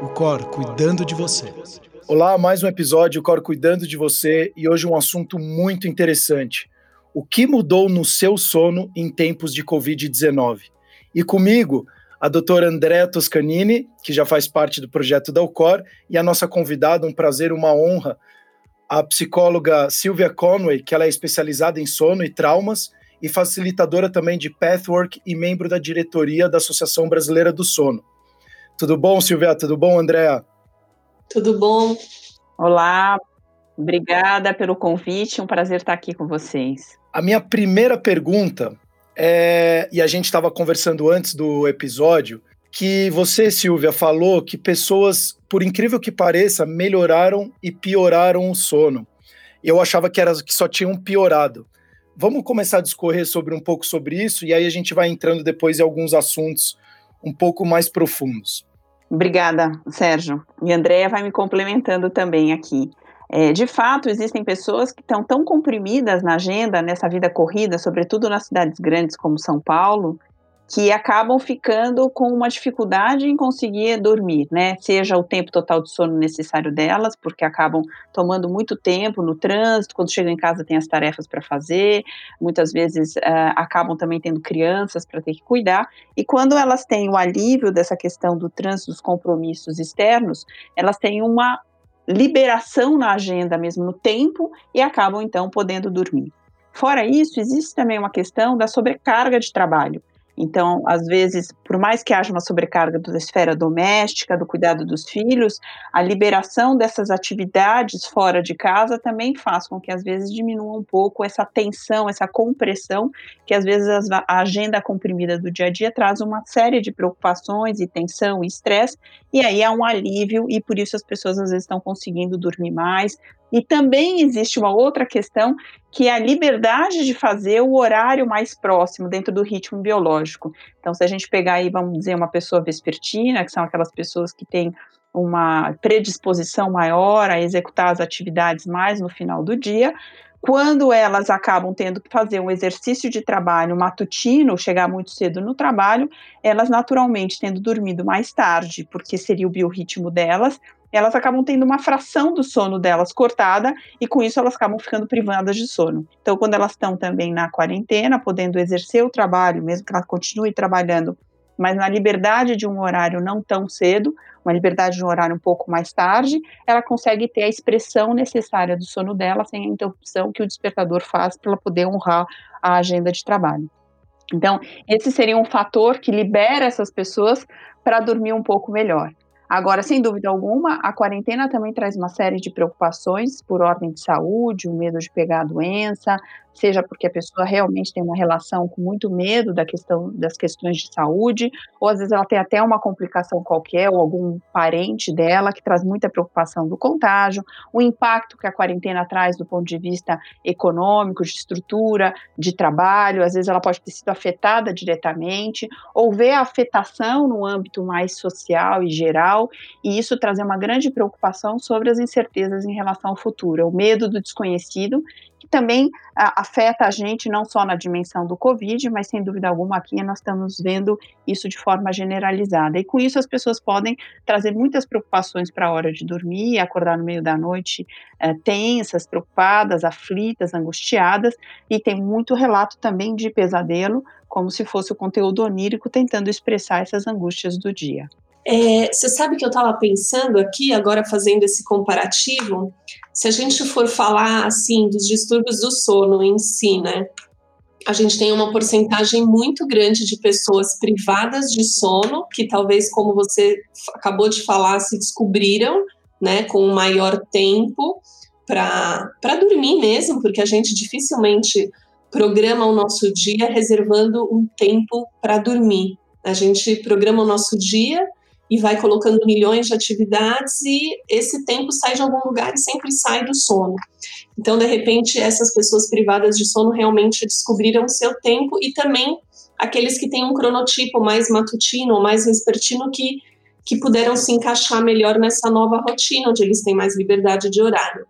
o Cor cuidando de você. Olá, mais um episódio, o Cor cuidando de você, e hoje um assunto muito interessante. O que mudou no seu sono em tempos de Covid-19? E comigo, a doutora Andréa Toscanini, que já faz parte do projeto da UCOR, e a nossa convidada, um prazer, uma honra, a psicóloga Silvia Conway, que ela é especializada em sono e traumas e facilitadora também de Pathwork e membro da diretoria da Associação Brasileira do Sono. Tudo bom, Silvia? Tudo bom, Andréa? Tudo bom. Olá, obrigada pelo convite, um prazer estar aqui com vocês. A minha primeira pergunta é, e a gente estava conversando antes do episódio, que você, Silvia, falou que pessoas, por incrível que pareça, melhoraram e pioraram o sono. Eu achava que era que só tinham piorado. Vamos começar a discorrer sobre um pouco sobre isso e aí a gente vai entrando depois em alguns assuntos um pouco mais profundos. Obrigada, Sérgio. E Andréia vai me complementando também aqui. É, de fato, existem pessoas que estão tão comprimidas na agenda, nessa vida corrida, sobretudo nas cidades grandes como São Paulo, que acabam ficando com uma dificuldade em conseguir dormir, né? Seja o tempo total de sono necessário delas, porque acabam tomando muito tempo no trânsito, quando chegam em casa tem as tarefas para fazer, muitas vezes uh, acabam também tendo crianças para ter que cuidar, e quando elas têm o alívio dessa questão do trânsito, dos compromissos externos, elas têm uma liberação na agenda mesmo no tempo e acabam então podendo dormir. Fora isso, existe também uma questão da sobrecarga de trabalho. Então, às vezes, por mais que haja uma sobrecarga da esfera doméstica, do cuidado dos filhos, a liberação dessas atividades fora de casa também faz com que, às vezes, diminua um pouco essa tensão, essa compressão, que às vezes a agenda comprimida do dia a dia traz uma série de preocupações e tensão e estresse, e aí é um alívio, e por isso as pessoas às vezes estão conseguindo dormir mais, e também existe uma outra questão, que é a liberdade de fazer o horário mais próximo dentro do ritmo biológico. Então, se a gente pegar aí, vamos dizer, uma pessoa vespertina, que são aquelas pessoas que têm uma predisposição maior a executar as atividades mais no final do dia, quando elas acabam tendo que fazer um exercício de trabalho matutino, chegar muito cedo no trabalho, elas naturalmente tendo dormido mais tarde, porque seria o biorritmo delas, elas acabam tendo uma fração do sono delas cortada e com isso elas acabam ficando privadas de sono. Então, quando elas estão também na quarentena, podendo exercer o trabalho, mesmo que ela continue trabalhando, mas na liberdade de um horário não tão cedo, uma liberdade de um horário um pouco mais tarde, ela consegue ter a expressão necessária do sono dela sem a interrupção que o despertador faz para ela poder honrar a agenda de trabalho. Então, esse seria um fator que libera essas pessoas para dormir um pouco melhor. Agora, sem dúvida alguma, a quarentena também traz uma série de preocupações por ordem de saúde, o medo de pegar a doença, seja porque a pessoa realmente tem uma relação com muito medo da questão das questões de saúde, ou às vezes ela tem até uma complicação qualquer, ou algum parente dela que traz muita preocupação do contágio, o impacto que a quarentena traz do ponto de vista econômico, de estrutura, de trabalho, às vezes ela pode ter sido afetada diretamente, ou ver a afetação no âmbito mais social e geral, e isso trazer uma grande preocupação sobre as incertezas em relação ao futuro, o medo do desconhecido que também a, afeta a gente não só na dimensão do Covid, mas sem dúvida alguma aqui nós estamos vendo isso de forma generalizada. E com isso as pessoas podem trazer muitas preocupações para a hora de dormir, acordar no meio da noite é, tensas, preocupadas, aflitas, angustiadas, e tem muito relato também de pesadelo, como se fosse o conteúdo onírico tentando expressar essas angústias do dia. É, você sabe que eu estava pensando aqui, agora fazendo esse comparativo, se a gente for falar assim dos distúrbios do sono em si, né? A gente tem uma porcentagem muito grande de pessoas privadas de sono, que talvez, como você acabou de falar, se descobriram, né, com um maior tempo para dormir mesmo, porque a gente dificilmente programa o nosso dia reservando um tempo para dormir. A gente programa o nosso dia e vai colocando milhões de atividades e esse tempo sai de algum lugar e sempre sai do sono. Então, de repente, essas pessoas privadas de sono realmente descobriram o seu tempo e também aqueles que têm um cronotipo mais matutino ou mais vespertino que, que puderam se encaixar melhor nessa nova rotina, onde eles têm mais liberdade de horário.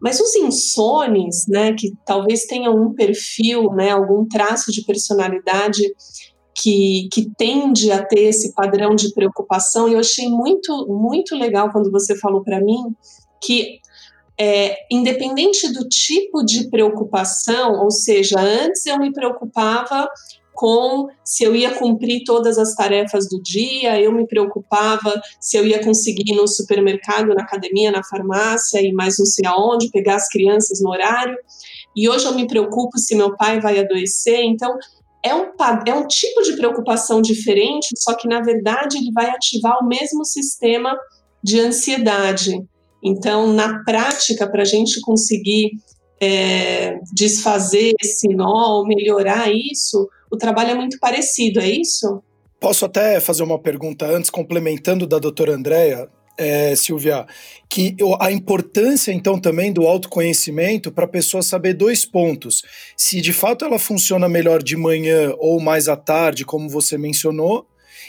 Mas os insones, né, que talvez tenham um perfil, né, algum traço de personalidade que, que tende a ter esse padrão de preocupação, e eu achei muito, muito legal quando você falou para mim que é, independente do tipo de preocupação, ou seja, antes eu me preocupava com se eu ia cumprir todas as tarefas do dia, eu me preocupava se eu ia conseguir ir no supermercado, na academia, na farmácia e mais não sei aonde, pegar as crianças no horário. E hoje eu me preocupo se meu pai vai adoecer. Então, é um, é um tipo de preocupação diferente, só que na verdade ele vai ativar o mesmo sistema de ansiedade. Então, na prática, para a gente conseguir é, desfazer esse nó melhorar isso, o trabalho é muito parecido, é isso? Posso até fazer uma pergunta antes, complementando da doutora Andréa, é, Silvia, que a importância então também do autoconhecimento para a pessoa saber dois pontos: se de fato ela funciona melhor de manhã ou mais à tarde, como você mencionou,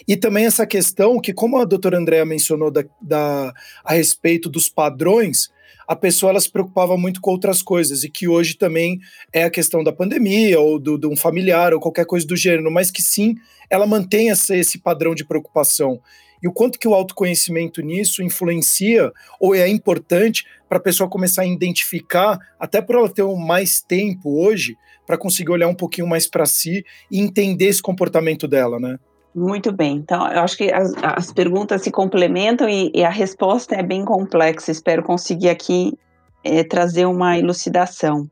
e também essa questão que, como a doutora Andréa mencionou da, da, a respeito dos padrões, a pessoa ela se preocupava muito com outras coisas, e que hoje também é a questão da pandemia, ou de um familiar, ou qualquer coisa do gênero, mas que sim, ela mantém essa, esse padrão de preocupação. E o quanto que o autoconhecimento nisso influencia, ou é importante para a pessoa começar a identificar, até por ela ter mais tempo hoje, para conseguir olhar um pouquinho mais para si e entender esse comportamento dela, né? Muito bem. Então, eu acho que as, as perguntas se complementam e, e, a resposta é bem complexa. Espero conseguir aqui é, trazer uma elucidação.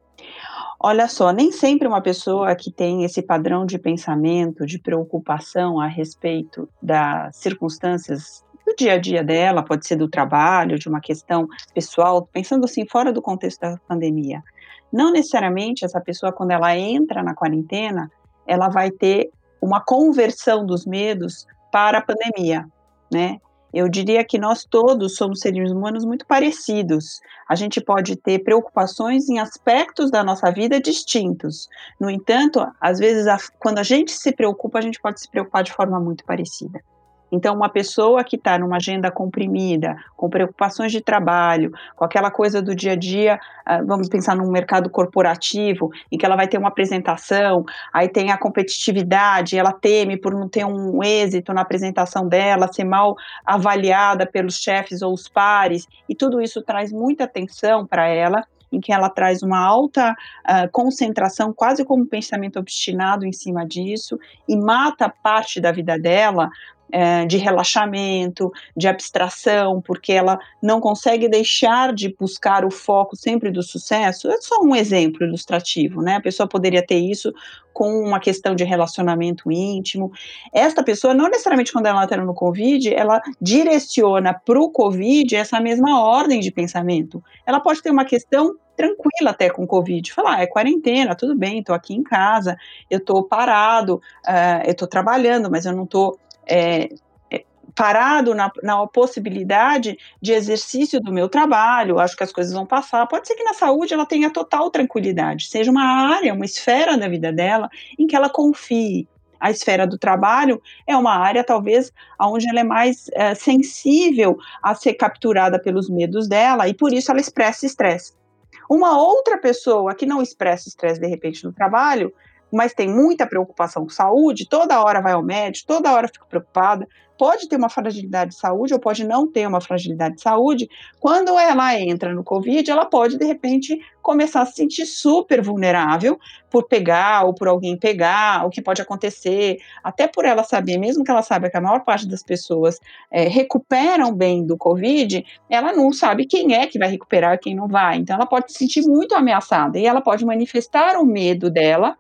Olha só, nem sempre uma pessoa que tem esse padrão de pensamento, de preocupação a respeito das circunstâncias do dia a dia dela, pode ser do trabalho, de uma questão pessoal, pensando assim, fora do contexto da pandemia. Não necessariamente essa pessoa, quando ela entra na quarentena, ela vai ter uma conversão dos medos para a pandemia, né? Eu diria que nós todos somos seres humanos muito parecidos. A gente pode ter preocupações em aspectos da nossa vida distintos. No entanto, às vezes, a, quando a gente se preocupa, a gente pode se preocupar de forma muito parecida. Então, uma pessoa que está numa agenda comprimida, com preocupações de trabalho, com aquela coisa do dia a dia, uh, vamos pensar num mercado corporativo, em que ela vai ter uma apresentação, aí tem a competitividade, ela teme por não ter um êxito na apresentação dela, ser mal avaliada pelos chefes ou os pares, e tudo isso traz muita atenção para ela em que ela traz uma alta uh, concentração, quase como um pensamento obstinado em cima disso, e mata parte da vida dela é, de relaxamento, de abstração, porque ela não consegue deixar de buscar o foco sempre do sucesso. É só um exemplo ilustrativo, né? A pessoa poderia ter isso com uma questão de relacionamento íntimo. Esta pessoa, não necessariamente quando ela está no Covid, ela direciona para o Covid essa mesma ordem de pensamento. Ela pode ter uma questão tranquila até com Covid, falar, ah, é quarentena, tudo bem, estou aqui em casa, eu estou parado, uh, eu estou trabalhando, mas eu não estou é, é, parado na, na possibilidade de exercício do meu trabalho, acho que as coisas vão passar. Pode ser que na saúde ela tenha total tranquilidade, seja uma área, uma esfera da vida dela em que ela confie. A esfera do trabalho é uma área, talvez, onde ela é mais é, sensível a ser capturada pelos medos dela e por isso ela expressa estresse. Uma outra pessoa que não expressa estresse de repente no trabalho mas tem muita preocupação com saúde, toda hora vai ao médico, toda hora fica preocupada, pode ter uma fragilidade de saúde ou pode não ter uma fragilidade de saúde, quando ela entra no Covid, ela pode, de repente, começar a se sentir super vulnerável por pegar ou por alguém pegar, o que pode acontecer, até por ela saber, mesmo que ela saiba que a maior parte das pessoas é, recuperam bem do Covid, ela não sabe quem é que vai recuperar e quem não vai. Então, ela pode se sentir muito ameaçada e ela pode manifestar o medo dela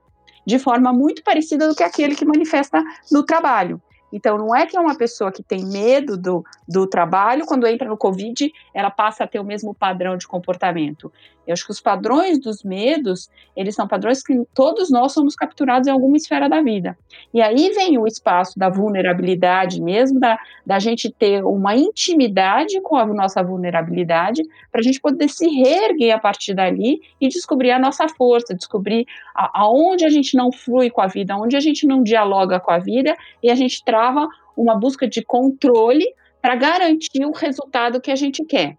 de forma muito parecida do que aquele que manifesta no trabalho. Então, não é que é uma pessoa que tem medo do, do trabalho, quando entra no Covid, ela passa a ter o mesmo padrão de comportamento. Eu acho que os padrões dos medos, eles são padrões que todos nós somos capturados em alguma esfera da vida. E aí vem o espaço da vulnerabilidade mesmo, da, da gente ter uma intimidade com a nossa vulnerabilidade, para a gente poder se reerguer a partir dali e descobrir a nossa força, descobrir a, aonde a gente não flui com a vida, aonde a gente não dialoga com a vida e a gente trava uma busca de controle para garantir o resultado que a gente quer.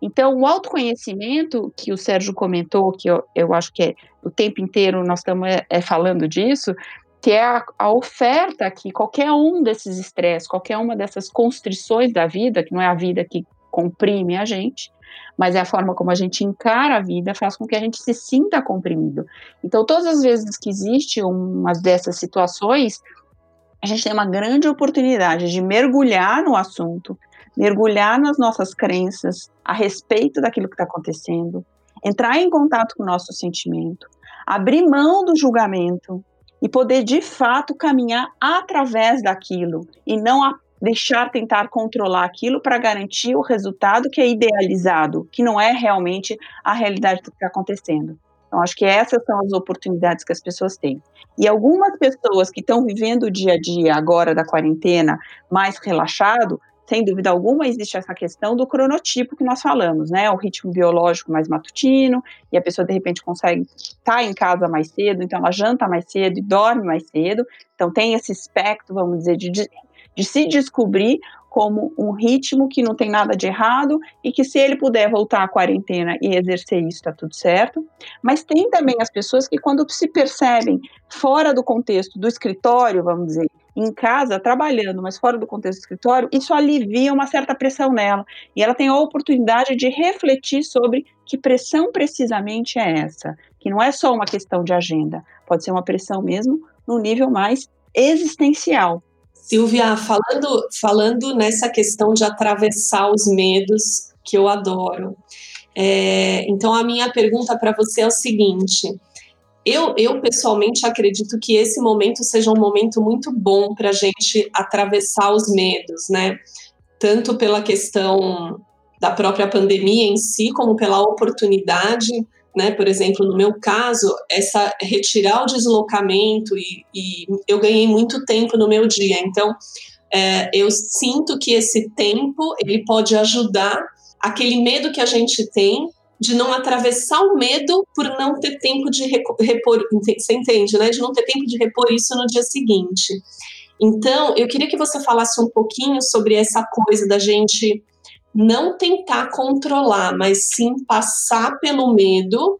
Então, o autoconhecimento que o Sérgio comentou, que eu, eu acho que é o tempo inteiro nós estamos é, é falando disso, que é a, a oferta que qualquer um desses estresses, qualquer uma dessas constrições da vida, que não é a vida que comprime a gente, mas é a forma como a gente encara a vida, faz com que a gente se sinta comprimido. Então, todas as vezes que existe uma dessas situações, a gente tem uma grande oportunidade de mergulhar no assunto, mergulhar nas nossas crenças a respeito daquilo que está acontecendo, entrar em contato com o nosso sentimento, abrir mão do julgamento e poder de fato caminhar através daquilo e não deixar tentar controlar aquilo para garantir o resultado que é idealizado, que não é realmente a realidade do que está acontecendo. Então, acho que essas são as oportunidades que as pessoas têm. E algumas pessoas que estão vivendo o dia a dia agora da quarentena mais relaxado, sem dúvida alguma, existe essa questão do cronotipo que nós falamos, né? O ritmo biológico mais matutino, e a pessoa de repente consegue estar tá em casa mais cedo, então ela janta mais cedo e dorme mais cedo. Então tem esse espectro, vamos dizer, de, de se descobrir como um ritmo que não tem nada de errado e que se ele puder voltar à quarentena e exercer isso, está tudo certo. Mas tem também as pessoas que quando se percebem fora do contexto do escritório, vamos dizer, em casa, trabalhando, mas fora do contexto do escritório, isso alivia uma certa pressão nela. E ela tem a oportunidade de refletir sobre que pressão precisamente é essa, que não é só uma questão de agenda, pode ser uma pressão mesmo no nível mais existencial. Silvia, falando, falando nessa questão de atravessar os medos, que eu adoro. É, então, a minha pergunta para você é o seguinte: eu, eu, pessoalmente acredito que esse momento seja um momento muito bom para a gente atravessar os medos, né? Tanto pela questão da própria pandemia em si, como pela oportunidade né? Por exemplo, no meu caso, essa retirar o deslocamento e, e eu ganhei muito tempo no meu dia. Então, é, eu sinto que esse tempo ele pode ajudar aquele medo que a gente tem de não atravessar o medo por não ter tempo de repor, você entende, né? De não ter tempo de repor isso no dia seguinte. Então, eu queria que você falasse um pouquinho sobre essa coisa da gente não tentar controlar, mas sim passar pelo medo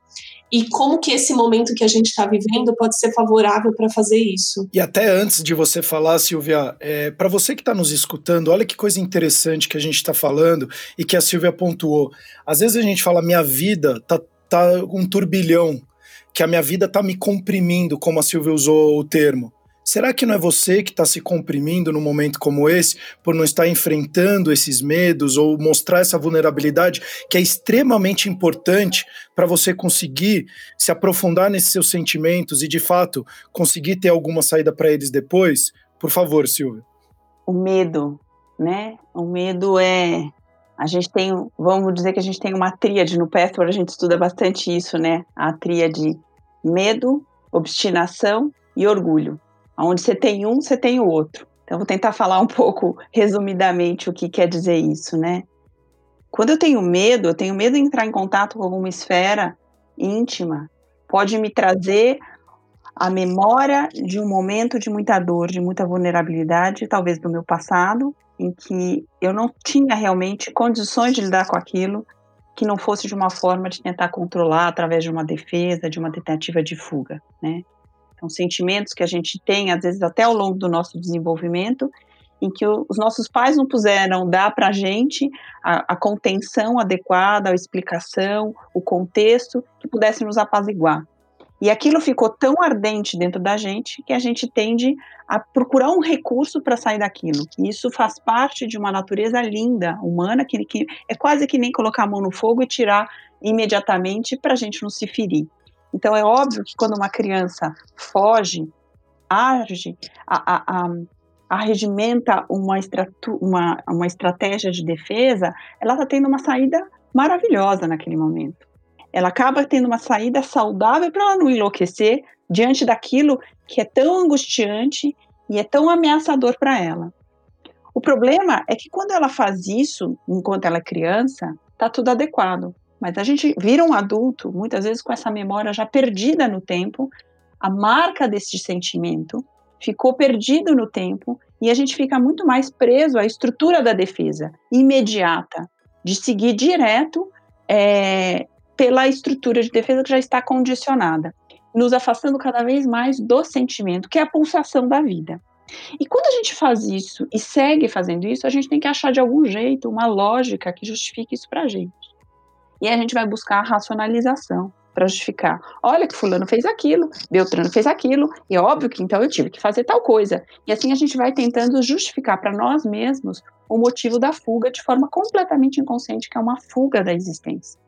e como que esse momento que a gente está vivendo pode ser favorável para fazer isso. E até antes de você falar, Silvia, é, para você que está nos escutando, olha que coisa interessante que a gente está falando e que a Silvia pontuou. Às vezes a gente fala, minha vida tá, tá um turbilhão, que a minha vida está me comprimindo, como a Silvia usou o termo. Será que não é você que está se comprimindo num momento como esse, por não estar enfrentando esses medos ou mostrar essa vulnerabilidade que é extremamente importante para você conseguir se aprofundar nesses seus sentimentos e, de fato, conseguir ter alguma saída para eles depois? Por favor, Silvia. O medo, né? O medo é. A gente tem, vamos dizer que a gente tem uma tríade no Pathward, a gente estuda bastante isso, né? A tríade medo, obstinação e orgulho. Onde você tem um, você tem o outro. Então, vou tentar falar um pouco resumidamente o que quer dizer isso, né? Quando eu tenho medo, eu tenho medo de entrar em contato com alguma esfera íntima, pode me trazer a memória de um momento de muita dor, de muita vulnerabilidade, talvez do meu passado, em que eu não tinha realmente condições de lidar com aquilo, que não fosse de uma forma de tentar controlar através de uma defesa, de uma tentativa de fuga, né? São sentimentos que a gente tem, às vezes, até ao longo do nosso desenvolvimento, em que os nossos pais não puseram dar para a gente a contenção adequada, a explicação, o contexto que pudesse nos apaziguar. E aquilo ficou tão ardente dentro da gente que a gente tende a procurar um recurso para sair daquilo. E isso faz parte de uma natureza linda, humana, que, que é quase que nem colocar a mão no fogo e tirar imediatamente para a gente não se ferir. Então é óbvio que quando uma criança foge, age, a, a, a, arregimenta uma, uma, uma estratégia de defesa, ela está tendo uma saída maravilhosa naquele momento. Ela acaba tendo uma saída saudável para ela não enlouquecer diante daquilo que é tão angustiante e é tão ameaçador para ela. O problema é que quando ela faz isso, enquanto ela é criança, está tudo adequado. Mas a gente vira um adulto, muitas vezes com essa memória já perdida no tempo, a marca desse sentimento ficou perdido no tempo e a gente fica muito mais preso à estrutura da defesa imediata, de seguir direto é, pela estrutura de defesa que já está condicionada. nos afastando cada vez mais do sentimento, que é a pulsação da vida. E quando a gente faz isso e segue fazendo isso, a gente tem que achar de algum jeito uma lógica que justifique isso para a gente. E a gente vai buscar a racionalização para justificar. Olha que fulano fez aquilo, Beltrano fez aquilo, e é óbvio que então eu tive que fazer tal coisa. E assim a gente vai tentando justificar para nós mesmos o motivo da fuga de forma completamente inconsciente, que é uma fuga da existência.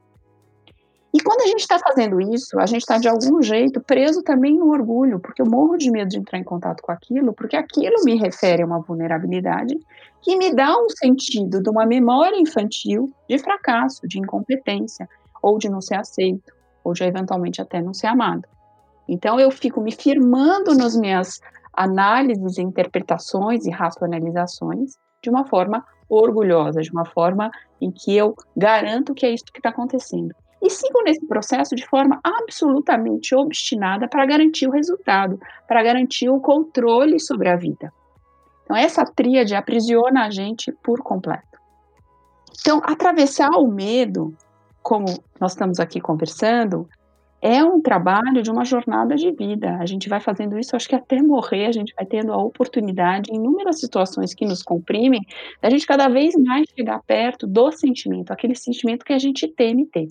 E quando a gente está fazendo isso, a gente está de algum jeito preso também no orgulho, porque eu morro de medo de entrar em contato com aquilo, porque aquilo me refere a uma vulnerabilidade que me dá um sentido de uma memória infantil de fracasso, de incompetência, ou de não ser aceito, ou de eventualmente até não ser amado. Então eu fico me firmando nas minhas análises, interpretações e racionalizações de uma forma orgulhosa, de uma forma em que eu garanto que é isso que está acontecendo. E sigo nesse processo de forma absolutamente obstinada para garantir o resultado, para garantir o controle sobre a vida. Então, essa tríade aprisiona a gente por completo. Então, atravessar o medo como nós estamos aqui conversando, é um trabalho de uma jornada de vida. A gente vai fazendo isso, acho que até morrer, a gente vai tendo a oportunidade, em inúmeras situações que nos comprimem, da gente cada vez mais chegar perto do sentimento, aquele sentimento que a gente teme ter.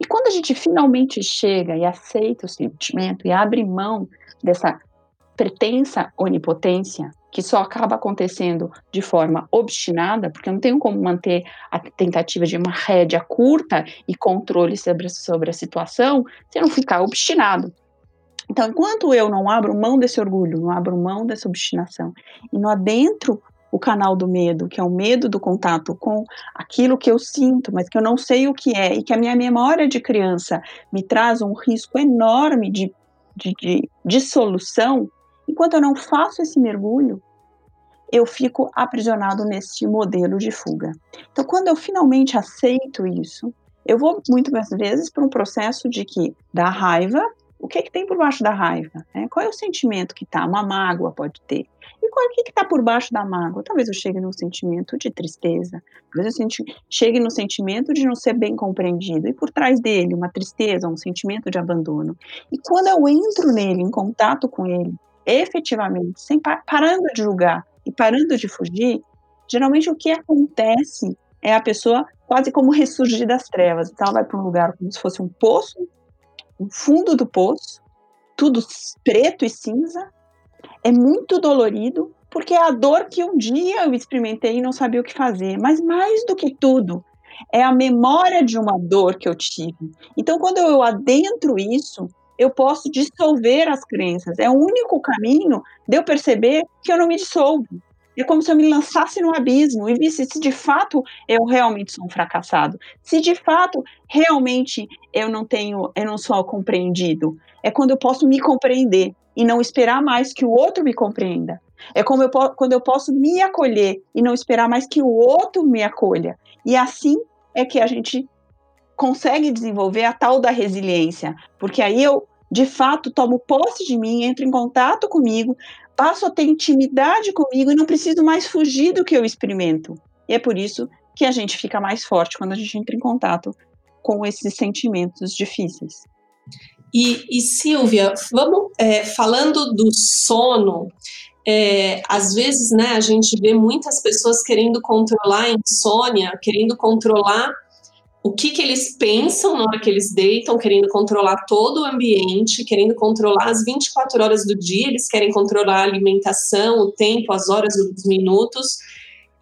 E quando a gente finalmente chega e aceita o sentimento e abre mão dessa pretensa onipotência, que só acaba acontecendo de forma obstinada, porque eu não tenho como manter a tentativa de uma rédea curta e controle sobre, sobre a situação se não ficar obstinado. Então, enquanto eu não abro mão desse orgulho, não abro mão dessa obstinação, e não adentro o canal do medo, que é o medo do contato com aquilo que eu sinto, mas que eu não sei o que é, e que a minha memória de criança me traz um risco enorme de, de, de dissolução, Enquanto eu não faço esse mergulho, eu fico aprisionado nesse modelo de fuga. Então, quando eu finalmente aceito isso, eu vou muitas vezes para um processo de que da raiva, o que, é que tem por baixo da raiva? Né? Qual é o sentimento que está? Uma mágoa pode ter. E qual, o que está por baixo da mágoa? Talvez eu chegue num sentimento de tristeza, talvez eu chegue no sentimento de não ser bem compreendido, e por trás dele uma tristeza, um sentimento de abandono. E quando eu entro nele, em contato com ele, efetivamente, sem parando de julgar e parando de fugir, geralmente o que acontece é a pessoa quase como ressurgir das trevas. Então ela vai para um lugar como se fosse um poço, o fundo do poço, tudo preto e cinza. É muito dolorido, porque é a dor que um dia eu experimentei e não sabia o que fazer. Mas mais do que tudo, é a memória de uma dor que eu tive. Então, quando eu adentro isso, eu posso dissolver as crenças. É o único caminho de eu perceber que eu não me dissolvo. É como se eu me lançasse no abismo e visse se de fato eu realmente sou um fracassado, se de fato realmente eu não tenho, eu não sou compreendido. É quando eu posso me compreender e não esperar mais que o outro me compreenda. É como eu, quando eu posso me acolher e não esperar mais que o outro me acolha. E assim é que a gente consegue desenvolver a tal da resiliência, porque aí eu, de fato, tomo posse de mim, entro em contato comigo, passo a ter intimidade comigo e não preciso mais fugir do que eu experimento. E é por isso que a gente fica mais forte quando a gente entra em contato com esses sentimentos difíceis. E, e Silvia, vamos é, falando do sono. É, às vezes, né, a gente vê muitas pessoas querendo controlar a insônia, querendo controlar o que, que eles pensam na hora que eles deitam, querendo controlar todo o ambiente, querendo controlar as 24 horas do dia, eles querem controlar a alimentação, o tempo, as horas, os minutos.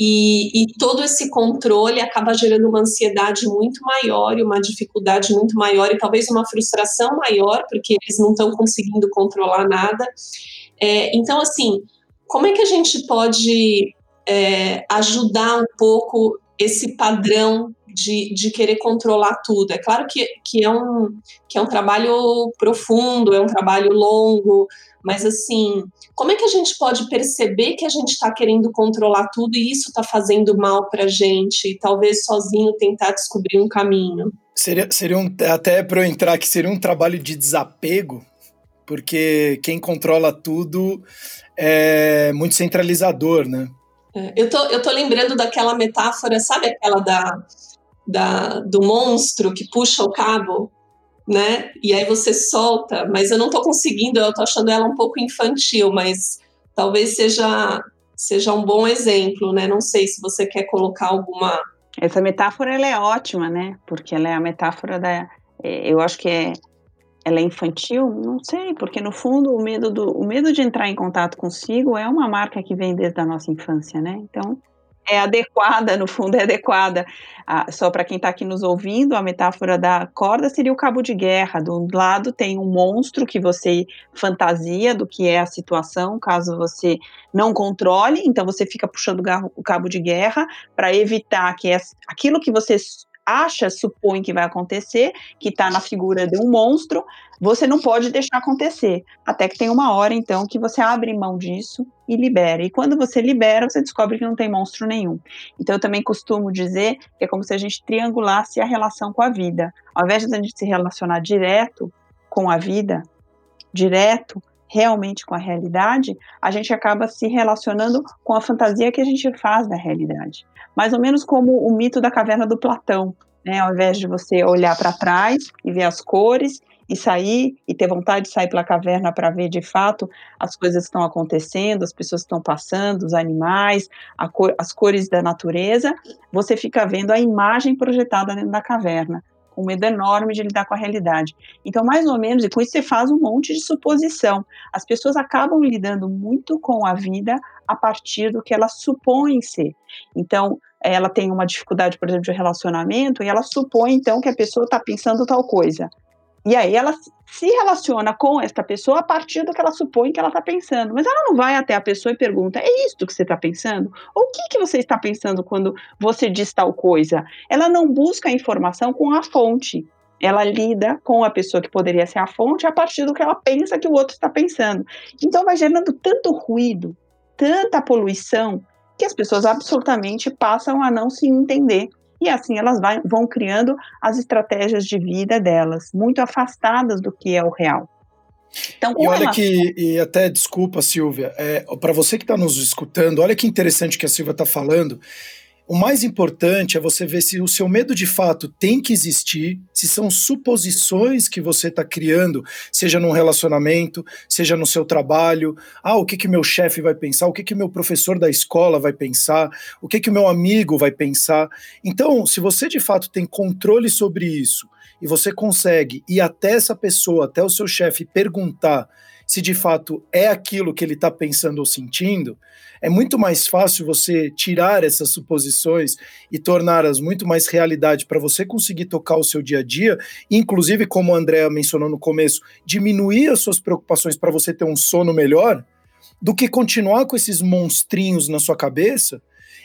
E, e, todo esse controle acaba gerando uma ansiedade muito maior e uma dificuldade muito maior e talvez uma frustração maior, porque eles não estão conseguindo controlar nada. É, então, assim, como é que a gente pode é, ajudar um pouco esse padrão de, de querer controlar tudo. É claro que, que, é um, que é um trabalho profundo, é um trabalho longo, mas assim, como é que a gente pode perceber que a gente está querendo controlar tudo e isso está fazendo mal para a gente e talvez sozinho tentar descobrir um caminho? Seria, seria um, até para eu entrar aqui, seria um trabalho de desapego, porque quem controla tudo é muito centralizador, né? Eu, tô, eu tô lembrando daquela metáfora, sabe aquela da, da, do monstro que puxa o cabo né? E aí você solta, mas eu não tô conseguindo, eu tô achando ela um pouco infantil, mas talvez seja seja um bom exemplo, né? Não sei se você quer colocar alguma essa metáfora ela é ótima, né? Porque ela é a metáfora da é, eu acho que é ela é infantil? Não sei, porque no fundo o medo do o medo de entrar em contato consigo é uma marca que vem desde a nossa infância, né? Então, é adequada, no fundo é adequada. Ah, só para quem está aqui nos ouvindo, a metáfora da corda seria o cabo de guerra. Do lado tem um monstro que você fantasia do que é a situação, caso você não controle, então você fica puxando o cabo de guerra para evitar que aquilo que você acha, supõe que vai acontecer, que está na figura de um monstro, você não pode deixar acontecer. Até que tem uma hora, então, que você abre mão disso e libera. E quando você libera, você descobre que não tem monstro nenhum. Então, eu também costumo dizer que é como se a gente triangulasse a relação com a vida. Ao invés de a gente se relacionar direto com a vida, direto, realmente com a realidade, a gente acaba se relacionando com a fantasia que a gente faz da realidade mais ou menos como o mito da caverna do Platão, né? Ao invés de você olhar para trás e ver as cores e sair e ter vontade de sair pela caverna para ver de fato as coisas que estão acontecendo, as pessoas que estão passando, os animais, cor, as cores da natureza, você fica vendo a imagem projetada dentro da caverna com medo enorme de lidar com a realidade. Então, mais ou menos, e com isso você faz um monte de suposição. As pessoas acabam lidando muito com a vida a partir do que elas supõem ser. Então, ela tem uma dificuldade, por exemplo, de relacionamento, e ela supõe, então, que a pessoa está pensando tal coisa. E aí ela se relaciona com esta pessoa a partir do que ela supõe que ela está pensando. Mas ela não vai até a pessoa e pergunta: é isso que você está pensando? Ou o que, que você está pensando quando você diz tal coisa? Ela não busca a informação com a fonte. Ela lida com a pessoa que poderia ser a fonte a partir do que ela pensa que o outro está pensando. Então vai gerando tanto ruído, tanta poluição, que as pessoas absolutamente passam a não se entender e assim elas vai, vão criando as estratégias de vida delas, muito afastadas do que é o real. Então, e olha que, e até desculpa, Silvia, é, para você que está nos escutando, olha que interessante que a Silvia está falando. O mais importante é você ver se o seu medo de fato tem que existir, se são suposições que você está criando, seja num relacionamento, seja no seu trabalho. Ah, o que que meu chefe vai pensar? O que que meu professor da escola vai pensar? O que que meu amigo vai pensar? Então, se você de fato tem controle sobre isso e você consegue ir até essa pessoa, até o seu chefe, perguntar se de fato é aquilo que ele está pensando ou sentindo, é muito mais fácil você tirar essas suposições e torná-las muito mais realidade para você conseguir tocar o seu dia a dia, inclusive, como a Andrea mencionou no começo, diminuir as suas preocupações para você ter um sono melhor, do que continuar com esses monstrinhos na sua cabeça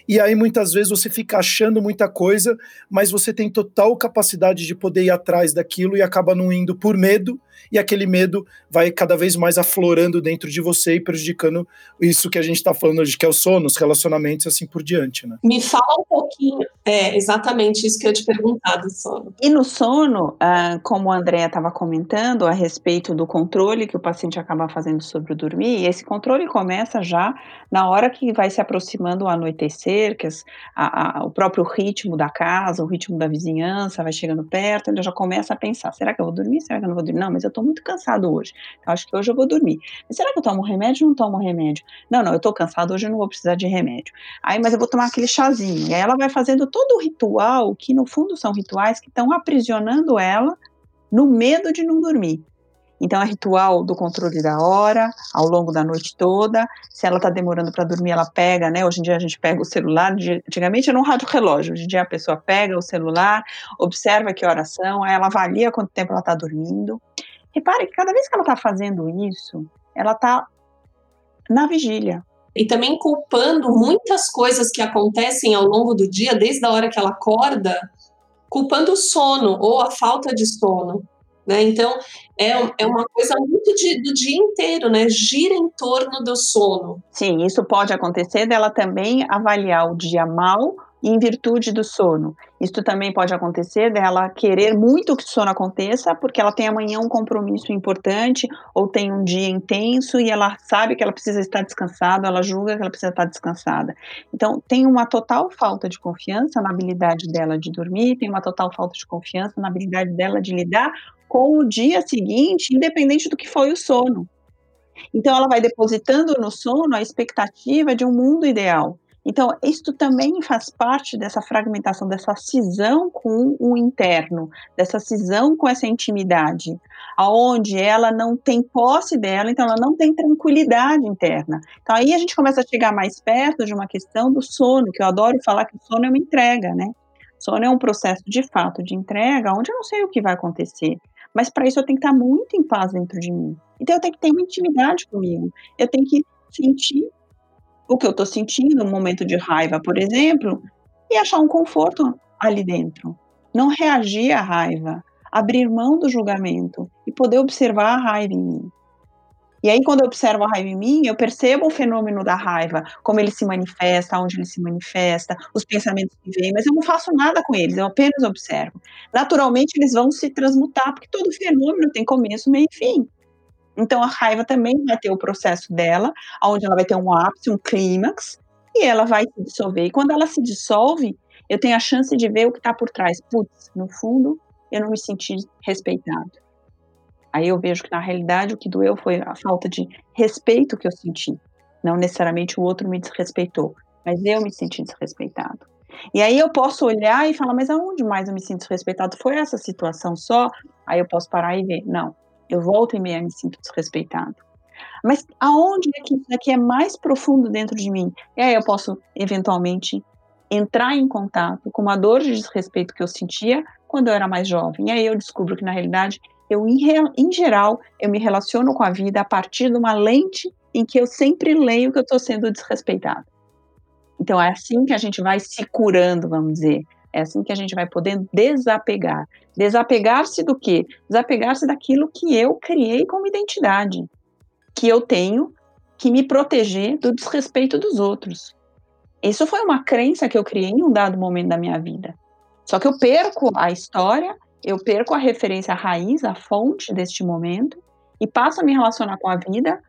e aí muitas vezes você fica achando muita coisa, mas você tem total capacidade de poder ir atrás daquilo e acaba não indo por medo, e aquele medo vai cada vez mais aflorando dentro de você e prejudicando isso que a gente está falando hoje, que é o sono, os relacionamentos e assim por diante, né? Me fala um pouquinho, é exatamente isso que eu te perguntar do sono. E no sono, ah, como a Andrea estava comentando a respeito do controle que o paciente acaba fazendo sobre o dormir, esse controle começa já na hora que vai se aproximando o anoitecer, cercas, a, a, o próprio ritmo da casa, o ritmo da vizinhança vai chegando perto, ele já começa a pensar: será que eu vou dormir? Será que eu não vou dormir? Não, mas eu estou muito cansado hoje. Então, acho que hoje eu vou dormir. Mas será que eu tomo remédio ou não tomo remédio? Não, não, eu estou cansado, hoje eu não vou precisar de remédio. Aí, mas eu vou tomar aquele chazinho. E aí ela vai fazendo todo o ritual, que no fundo são rituais que estão aprisionando ela no medo de não dormir. Então, é ritual do controle da hora, ao longo da noite toda. Se ela está demorando para dormir, ela pega, né? Hoje em dia a gente pega o celular. Antigamente era um rádio relógio. Hoje em dia a pessoa pega o celular, observa que horas são, ela avalia quanto tempo ela está dormindo. Repare que cada vez que ela está fazendo isso, ela está na vigília. E também culpando muitas coisas que acontecem ao longo do dia, desde a hora que ela acorda, culpando o sono ou a falta de sono. Né? Então, é, é uma coisa muito de, do dia inteiro, né? Gira em torno do sono. Sim, isso pode acontecer dela também avaliar o dia mal em virtude do sono. Isso também pode acontecer dela querer muito que o sono aconteça, porque ela tem amanhã um compromisso importante ou tem um dia intenso e ela sabe que ela precisa estar descansada, ela julga que ela precisa estar descansada. Então, tem uma total falta de confiança na habilidade dela de dormir, tem uma total falta de confiança na habilidade dela de lidar com o dia seguinte, independente do que foi o sono. Então, ela vai depositando no sono a expectativa de um mundo ideal. Então, isto também faz parte dessa fragmentação, dessa cisão com o interno, dessa cisão com essa intimidade, aonde ela não tem posse dela, então ela não tem tranquilidade interna. Então, aí a gente começa a chegar mais perto de uma questão do sono, que eu adoro falar que o sono é uma entrega, né? Sono é um processo de fato de entrega, onde eu não sei o que vai acontecer, mas para isso eu tenho que estar muito em paz dentro de mim. Então eu tenho que ter uma intimidade comigo. Eu tenho que sentir o que eu estou sentindo no momento de raiva, por exemplo, e achar um conforto ali dentro. Não reagir à raiva, abrir mão do julgamento e poder observar a raiva em mim. E aí, quando eu observo a raiva em mim, eu percebo o fenômeno da raiva, como ele se manifesta, onde ele se manifesta, os pensamentos que vêm, mas eu não faço nada com eles, eu apenas observo. Naturalmente, eles vão se transmutar, porque todo fenômeno tem começo, meio e fim. Então a raiva também vai ter o processo dela, onde ela vai ter um ápice, um clímax, e ela vai se dissolver. E quando ela se dissolve, eu tenho a chance de ver o que está por trás. Putz, no fundo, eu não me senti respeitado. Aí eu vejo que na realidade o que doeu foi a falta de respeito que eu senti. Não necessariamente o outro me desrespeitou, mas eu me senti desrespeitado. E aí eu posso olhar e falar, mas aonde mais eu me sinto desrespeitado? Foi essa situação só? Aí eu posso parar e ver, não, eu volto e meia me sinto desrespeitado. Mas aonde é que isso aqui é mais profundo dentro de mim? E aí eu posso, eventualmente, entrar em contato com uma dor de desrespeito que eu sentia quando eu era mais jovem. E aí eu descubro que, na realidade, eu, em, em geral, eu me relaciono com a vida a partir de uma lente em que eu sempre leio que eu estou sendo desrespeitado. Então é assim que a gente vai se curando, vamos dizer. É assim que a gente vai poder desapegar. Desapegar-se do quê? Desapegar-se daquilo que eu criei como identidade, que eu tenho que me proteger do desrespeito dos outros. Isso foi uma crença que eu criei em um dado momento da minha vida. Só que eu perco a história, eu perco a referência a raiz, a fonte deste momento, e passo a me relacionar com a vida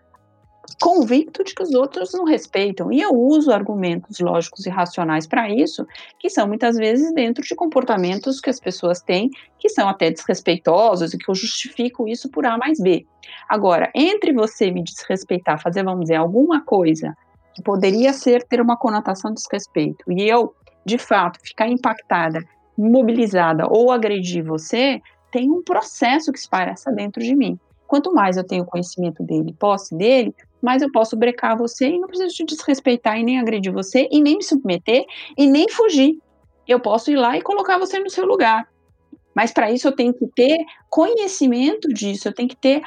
convicto de que os outros não respeitam. E eu uso argumentos lógicos e racionais para isso, que são muitas vezes dentro de comportamentos que as pessoas têm, que são até desrespeitosos e que eu justifico isso por A mais B. Agora, entre você me desrespeitar, fazer, vamos dizer, alguma coisa que poderia ser ter uma conotação de desrespeito, e eu, de fato, ficar impactada, mobilizada ou agredir você, tem um processo que se passa dentro de mim. Quanto mais eu tenho conhecimento dele, posse dele, mais eu posso brecar você e não preciso te desrespeitar e nem agredir você e nem me submeter e nem fugir. Eu posso ir lá e colocar você no seu lugar. Mas para isso eu tenho que ter conhecimento disso, eu tenho que ter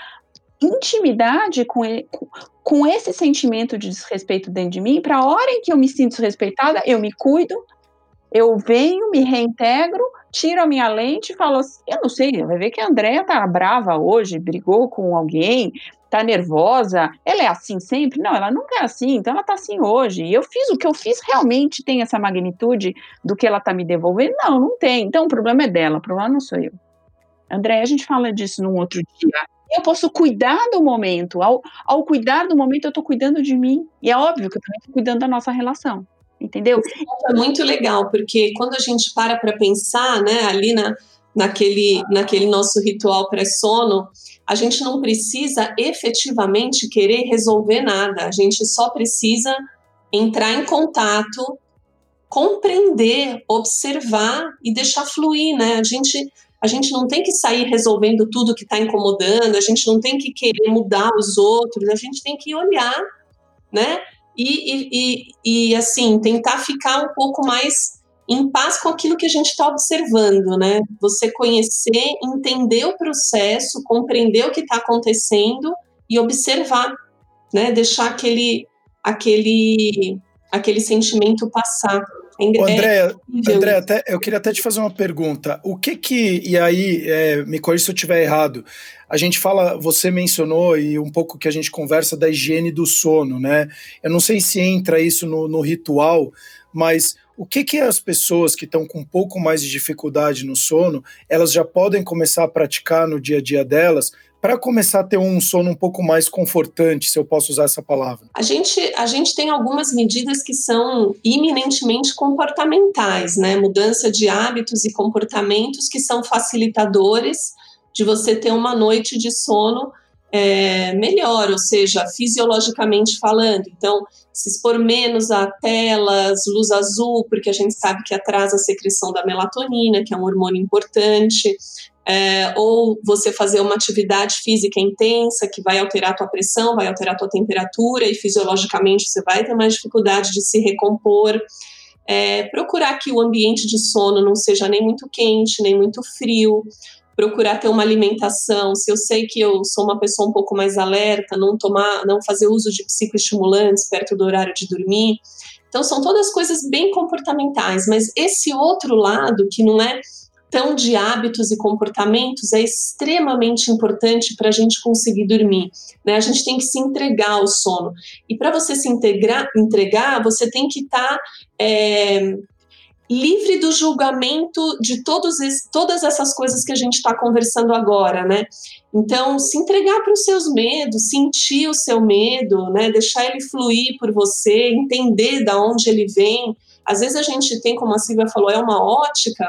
intimidade com, ele, com esse sentimento de desrespeito dentro de mim, para a hora em que eu me sinto desrespeitada, eu me cuido, eu venho, me reintegro tiro a minha lente e falo assim, eu não sei, vai ver que a Andrea tá brava hoje, brigou com alguém, tá nervosa, ela é assim sempre? Não, ela nunca é assim, então ela tá assim hoje. E eu fiz o que eu fiz realmente tem essa magnitude do que ela tá me devolvendo? Não, não tem. Então o problema é dela, o problema não sou eu. André, a gente fala disso num outro dia. Eu posso cuidar do momento. Ao, ao cuidar do momento, eu tô cuidando de mim. E é óbvio que eu também tô cuidando da nossa relação entendeu? É muito legal, porque quando a gente para para pensar, né, ali na, naquele, naquele nosso ritual pré-sono, a gente não precisa efetivamente querer resolver nada, a gente só precisa entrar em contato, compreender, observar e deixar fluir, né? A gente, a gente não tem que sair resolvendo tudo que está incomodando, a gente não tem que querer mudar os outros, a gente tem que olhar, né? e, e, e, assim, tentar ficar um pouco mais em paz com aquilo que a gente está observando, né? Você conhecer, entender o processo, compreender o que está acontecendo e observar, né? Deixar aquele, aquele, aquele sentimento passar. André, é André até, eu queria até te fazer uma pergunta. O que que, e aí, é, me corrija se eu estiver errado, a gente fala, você mencionou e um pouco que a gente conversa da higiene do sono, né? Eu não sei se entra isso no, no ritual, mas o que que as pessoas que estão com um pouco mais de dificuldade no sono, elas já podem começar a praticar no dia a dia delas para começar a ter um sono um pouco mais confortante, se eu posso usar essa palavra? A gente, a gente tem algumas medidas que são iminentemente comportamentais, né? Mudança de hábitos e comportamentos que são facilitadores de você ter uma noite de sono é, melhor, ou seja, fisiologicamente falando. Então, se expor menos a telas, luz azul, porque a gente sabe que atrasa a secreção da melatonina, que é um hormônio importante, é, ou você fazer uma atividade física intensa que vai alterar a tua pressão, vai alterar a tua temperatura e fisiologicamente você vai ter mais dificuldade de se recompor. É, procurar que o ambiente de sono não seja nem muito quente, nem muito frio, procurar ter uma alimentação, se eu sei que eu sou uma pessoa um pouco mais alerta, não tomar, não fazer uso de psicoestimulantes perto do horário de dormir. Então são todas coisas bem comportamentais, mas esse outro lado que não é tão de hábitos e comportamentos é extremamente importante para a gente conseguir dormir. Né? A gente tem que se entregar ao sono. E para você se integrar, entregar, você tem que estar tá, é, livre do julgamento de todos todas essas coisas que a gente está conversando agora, né? Então, se entregar para os seus medos, sentir o seu medo, né? Deixar ele fluir por você, entender da onde ele vem. Às vezes a gente tem, como a Silvia falou, é uma ótica,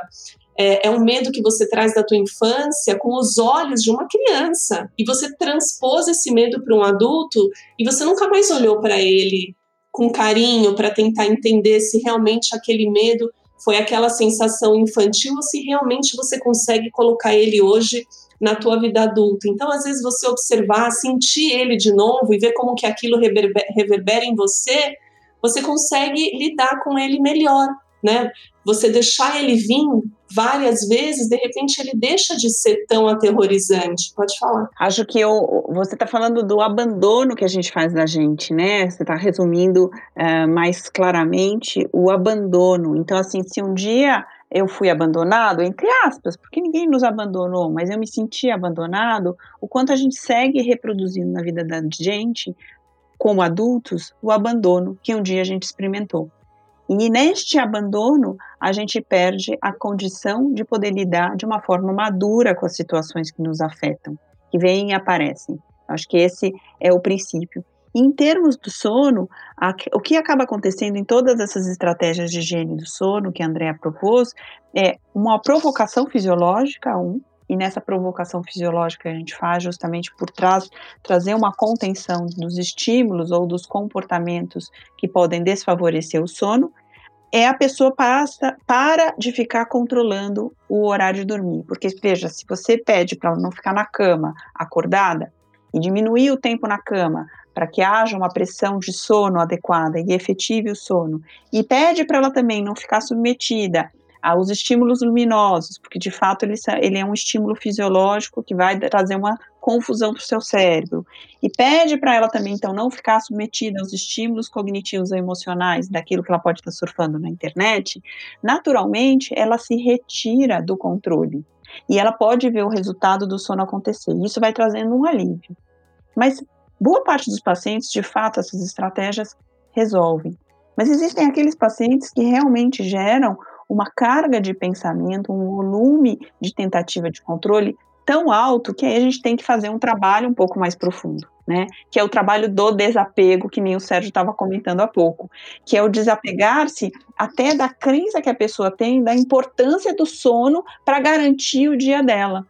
é, é, um medo que você traz da tua infância com os olhos de uma criança e você transpôs esse medo para um adulto e você nunca mais olhou para ele com carinho para tentar entender se realmente aquele medo foi aquela sensação infantil ou se realmente você consegue colocar ele hoje na tua vida adulta. Então, às vezes, você observar, sentir ele de novo e ver como que aquilo reverbera em você, você consegue lidar com ele melhor, né? Você deixar ele vir várias vezes, de repente ele deixa de ser tão aterrorizante. Pode falar. Acho que eu, você está falando do abandono que a gente faz da gente, né? Você está resumindo uh, mais claramente o abandono. Então, assim, se um dia eu fui abandonado, entre aspas, porque ninguém nos abandonou, mas eu me senti abandonado, o quanto a gente segue reproduzindo na vida da gente, como adultos, o abandono que um dia a gente experimentou. E neste abandono, a gente perde a condição de poder lidar de uma forma madura com as situações que nos afetam, que vêm e aparecem. Acho que esse é o princípio. Em termos do sono, a, o que acaba acontecendo em todas essas estratégias de higiene do sono que a Andrea propôs é uma provocação fisiológica, um, e nessa provocação fisiológica a gente faz justamente por trás trazer uma contenção dos estímulos ou dos comportamentos que podem desfavorecer o sono, é a pessoa passa, para de ficar controlando o horário de dormir. Porque, veja, se você pede para não ficar na cama acordada e diminuir o tempo na cama para que haja uma pressão de sono adequada e efetive o sono, e pede para ela também não ficar submetida aos estímulos luminosos, porque de fato ele, ele é um estímulo fisiológico que vai trazer uma confusão para o seu cérebro. E pede para ela também, então, não ficar submetida aos estímulos cognitivos ou emocionais daquilo que ela pode estar surfando na internet, naturalmente ela se retira do controle. E ela pode ver o resultado do sono acontecer. Isso vai trazendo um alívio. Mas boa parte dos pacientes, de fato, essas estratégias resolvem. Mas existem aqueles pacientes que realmente geram uma carga de pensamento, um volume de tentativa de controle tão alto que aí a gente tem que fazer um trabalho um pouco mais profundo, né? Que é o trabalho do desapego, que nem o Sérgio estava comentando há pouco, que é o desapegar-se até da crença que a pessoa tem da importância do sono para garantir o dia dela.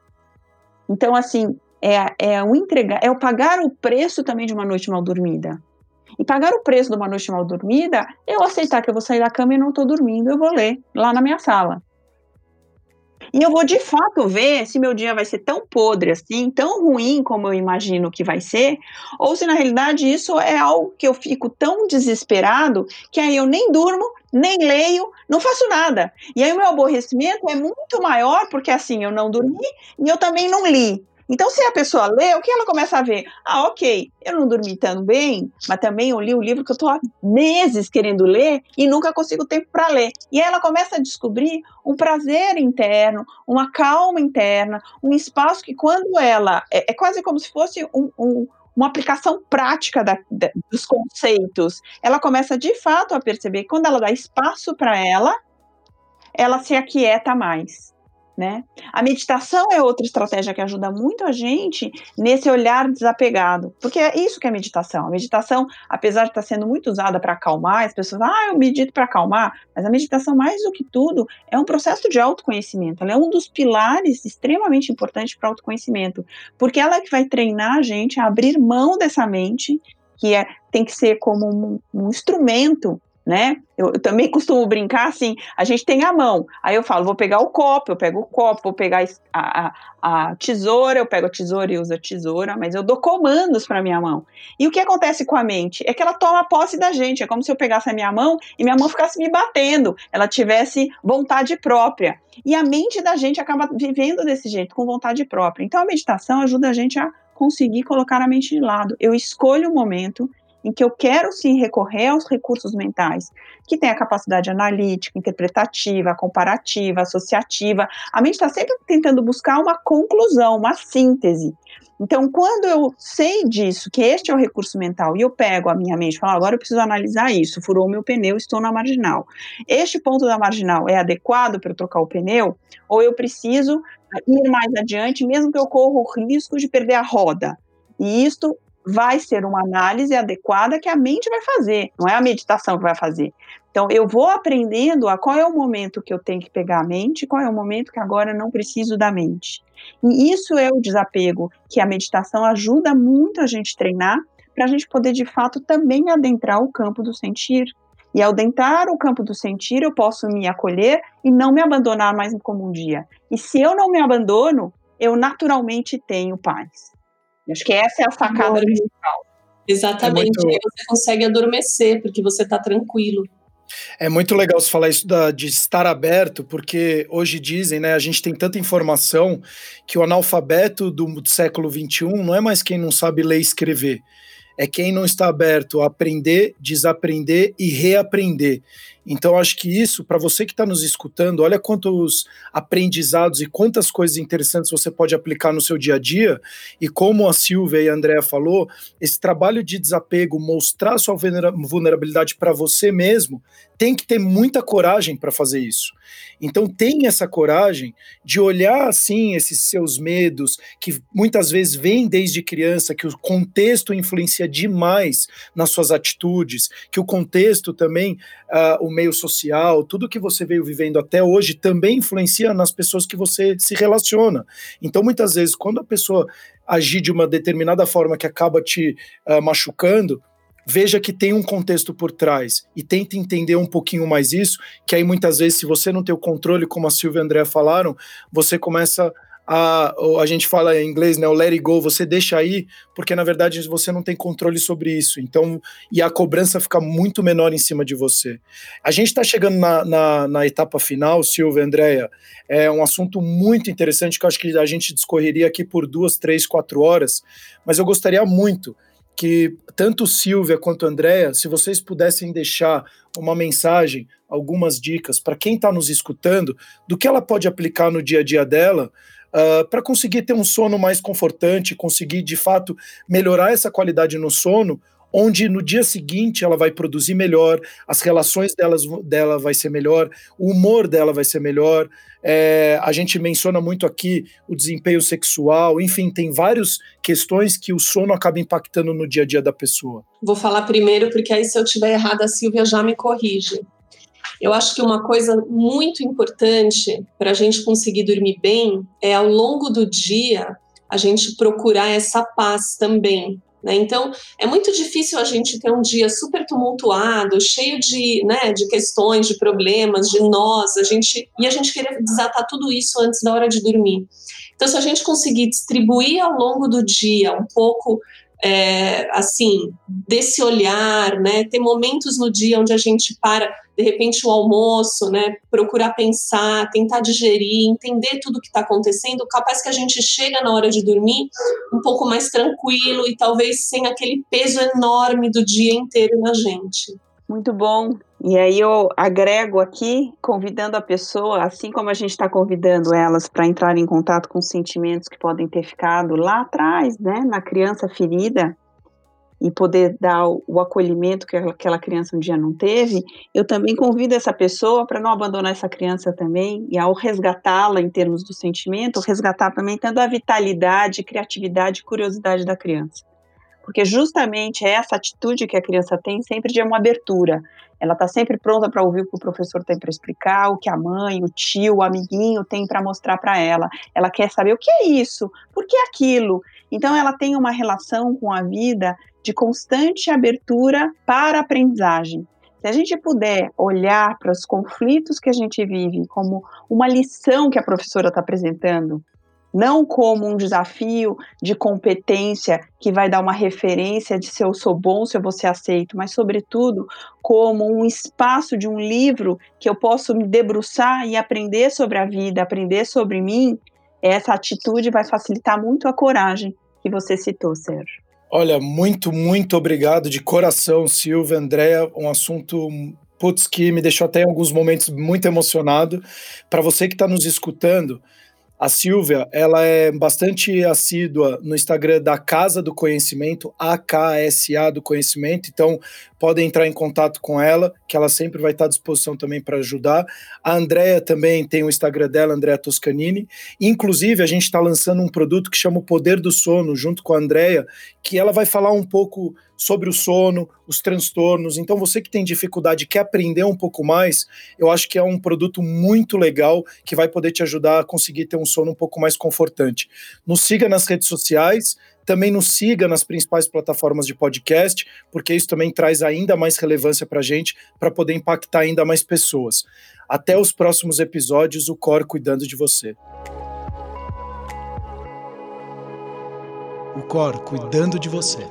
Então, assim, é, é o entregar, é o pagar o preço também de uma noite mal dormida. E pagar o preço de uma noite mal dormida, eu aceitar que eu vou sair da cama e não estou dormindo, eu vou ler lá na minha sala. E eu vou de fato ver se meu dia vai ser tão podre assim, tão ruim como eu imagino que vai ser, ou se na realidade isso é algo que eu fico tão desesperado que aí eu nem durmo, nem leio, não faço nada. E aí o meu aborrecimento é muito maior porque assim eu não dormi e eu também não li. Então, se a pessoa lê, o que ela começa a ver? Ah, ok, eu não dormi tão bem, mas também eu li o livro que eu estou há meses querendo ler e nunca consigo tempo para ler. E aí ela começa a descobrir um prazer interno, uma calma interna, um espaço que, quando ela. É, é quase como se fosse um, um uma aplicação prática da, da, dos conceitos, ela começa de fato a perceber que quando ela dá espaço para ela, ela se aquieta mais. Né? A meditação é outra estratégia que ajuda muito a gente nesse olhar desapegado, porque é isso que é meditação. A meditação, apesar de estar sendo muito usada para acalmar, as pessoas, ah, eu medito para acalmar, mas a meditação, mais do que tudo, é um processo de autoconhecimento. Ela é um dos pilares extremamente importantes para autoconhecimento, porque ela é que vai treinar a gente a abrir mão dessa mente que é, tem que ser como um, um instrumento né? Eu, eu, também costumo brincar assim, a gente tem a mão, aí eu falo, vou pegar o copo, eu pego o copo, vou pegar a, a, a tesoura, eu pego a tesoura e uso a tesoura, mas eu dou comandos para minha mão. E o que acontece com a mente? É que ela toma posse da gente, é como se eu pegasse a minha mão e minha mão ficasse me batendo, ela tivesse vontade própria. E a mente da gente acaba vivendo desse jeito, com vontade própria. Então a meditação ajuda a gente a conseguir colocar a mente de lado. Eu escolho o momento em que eu quero sim recorrer aos recursos mentais, que tem a capacidade analítica, interpretativa, comparativa, associativa. A mente está sempre tentando buscar uma conclusão, uma síntese. Então, quando eu sei disso, que este é o recurso mental, e eu pego a minha mente e falo, agora eu preciso analisar isso, furou o meu pneu, estou na marginal. Este ponto da marginal é adequado para eu trocar o pneu? Ou eu preciso ir mais adiante, mesmo que eu corra o risco de perder a roda? E isto vai ser uma análise adequada que a mente vai fazer, não é a meditação que vai fazer. Então, eu vou aprendendo a qual é o momento que eu tenho que pegar a mente, qual é o momento que agora não preciso da mente. E isso é o desapego que a meditação ajuda muito a gente treinar para a gente poder, de fato, também adentrar o campo do sentir. E ao adentrar o campo do sentir, eu posso me acolher e não me abandonar mais como um dia. E se eu não me abandono, eu naturalmente tenho paz. Acho que essa é a sacada principal. Exatamente, é muito... você consegue adormecer, porque você está tranquilo. É muito legal você falar isso da, de estar aberto, porque hoje dizem, né, a gente tem tanta informação que o analfabeto do século XXI não é mais quem não sabe ler e escrever, é quem não está aberto a aprender, desaprender e reaprender. Então, acho que isso, para você que está nos escutando, olha quantos aprendizados e quantas coisas interessantes você pode aplicar no seu dia a dia. E como a Silvia e a Andrea falou, esse trabalho de desapego, mostrar sua vulnerabilidade para você mesmo, tem que ter muita coragem para fazer isso. Então, tenha essa coragem de olhar assim esses seus medos, que muitas vezes vêm desde criança, que o contexto influencia demais nas suas atitudes, que o contexto também, uh, o meio social, tudo que você veio vivendo até hoje também influencia nas pessoas que você se relaciona. Então, muitas vezes, quando a pessoa agir de uma determinada forma que acaba te uh, machucando, veja que tem um contexto por trás e tente entender um pouquinho mais isso, que aí muitas vezes, se você não tem o controle, como a Silvia e a André falaram, você começa a, a gente fala em inglês, né, o let it go, você deixa aí, porque na verdade você não tem controle sobre isso, então, e a cobrança fica muito menor em cima de você. A gente está chegando na, na, na, etapa final, Silvia, Andréia, é um assunto muito interessante que eu acho que a gente discorreria aqui por duas, três, quatro horas, mas eu gostaria muito que tanto Silvia quanto Andréia, se vocês pudessem deixar uma mensagem, algumas dicas para quem está nos escutando, do que ela pode aplicar no dia a dia dela, uh, para conseguir ter um sono mais confortante, conseguir de fato melhorar essa qualidade no sono, onde no dia seguinte ela vai produzir melhor, as relações delas, dela vai ser melhor, o humor dela vai ser melhor. É, a gente menciona muito aqui o desempenho sexual, enfim, tem várias questões que o sono acaba impactando no dia a dia da pessoa. Vou falar primeiro, porque aí se eu tiver errado, a Silvia já me corrige. Eu acho que uma coisa muito importante para a gente conseguir dormir bem é ao longo do dia a gente procurar essa paz também. Né? Então, é muito difícil a gente ter um dia super tumultuado, cheio de, né, de questões, de problemas, de nós, a gente, e a gente querer desatar tudo isso antes da hora de dormir. Então, se a gente conseguir distribuir ao longo do dia um pouco é, assim, desse olhar, né? Ter momentos no dia onde a gente para, de repente, o almoço, né? Procurar pensar, tentar digerir, entender tudo o que está acontecendo, capaz que a gente chega na hora de dormir um pouco mais tranquilo e talvez sem aquele peso enorme do dia inteiro na gente. Muito bom. E aí eu agrego aqui, convidando a pessoa, assim como a gente está convidando elas para entrar em contato com sentimentos que podem ter ficado lá atrás, né, na criança ferida, e poder dar o, acolhimento que aquela criança um dia não teve, eu também convido essa pessoa para não abandonar essa criança também, e ao resgatá-la em termos do sentimento, resgatar também tanto a vitalidade, criatividade e curiosidade da criança. Porque justamente é essa atitude que a criança tem sempre de uma abertura. Ela está sempre pronta para ouvir o que o professor tem para explicar, o que a mãe, o tio, o amiguinho tem para mostrar para ela. Ela quer saber o que é isso, por que aquilo. Então, ela tem uma relação com a vida de constante abertura para a aprendizagem. Se a gente puder olhar para os conflitos que a gente vive como uma lição que a professora está apresentando, não como um desafio de competência que vai dar uma referência de se eu sou bom, se eu vou ser aceito, mas, sobretudo, como um espaço de um livro que eu posso me debruçar e aprender sobre a vida, aprender sobre mim, essa atitude vai facilitar muito a coragem que você citou, Sérgio. Olha, muito, muito obrigado de coração, Silvia, Andréa, um assunto putz, que me deixou até em alguns momentos muito emocionado. Para você que está nos escutando, a Silvia, ela é bastante assídua no Instagram da Casa do Conhecimento, AKSA do Conhecimento, então podem entrar em contato com ela, que ela sempre vai estar à disposição também para ajudar. A Andrea também tem o Instagram dela, Andrea Toscanini. Inclusive, a gente está lançando um produto que chama o Poder do Sono, junto com a Andrea, que ela vai falar um pouco sobre o sono, os transtornos. Então, você que tem dificuldade, quer aprender um pouco mais, eu acho que é um produto muito legal que vai poder te ajudar a conseguir ter um sono um pouco mais confortante. Nos siga nas redes sociais, também nos siga nas principais plataformas de podcast, porque isso também traz ainda mais relevância para a gente, para poder impactar ainda mais pessoas. Até os próximos episódios, o Cor cuidando de você. O Cor cuidando de você.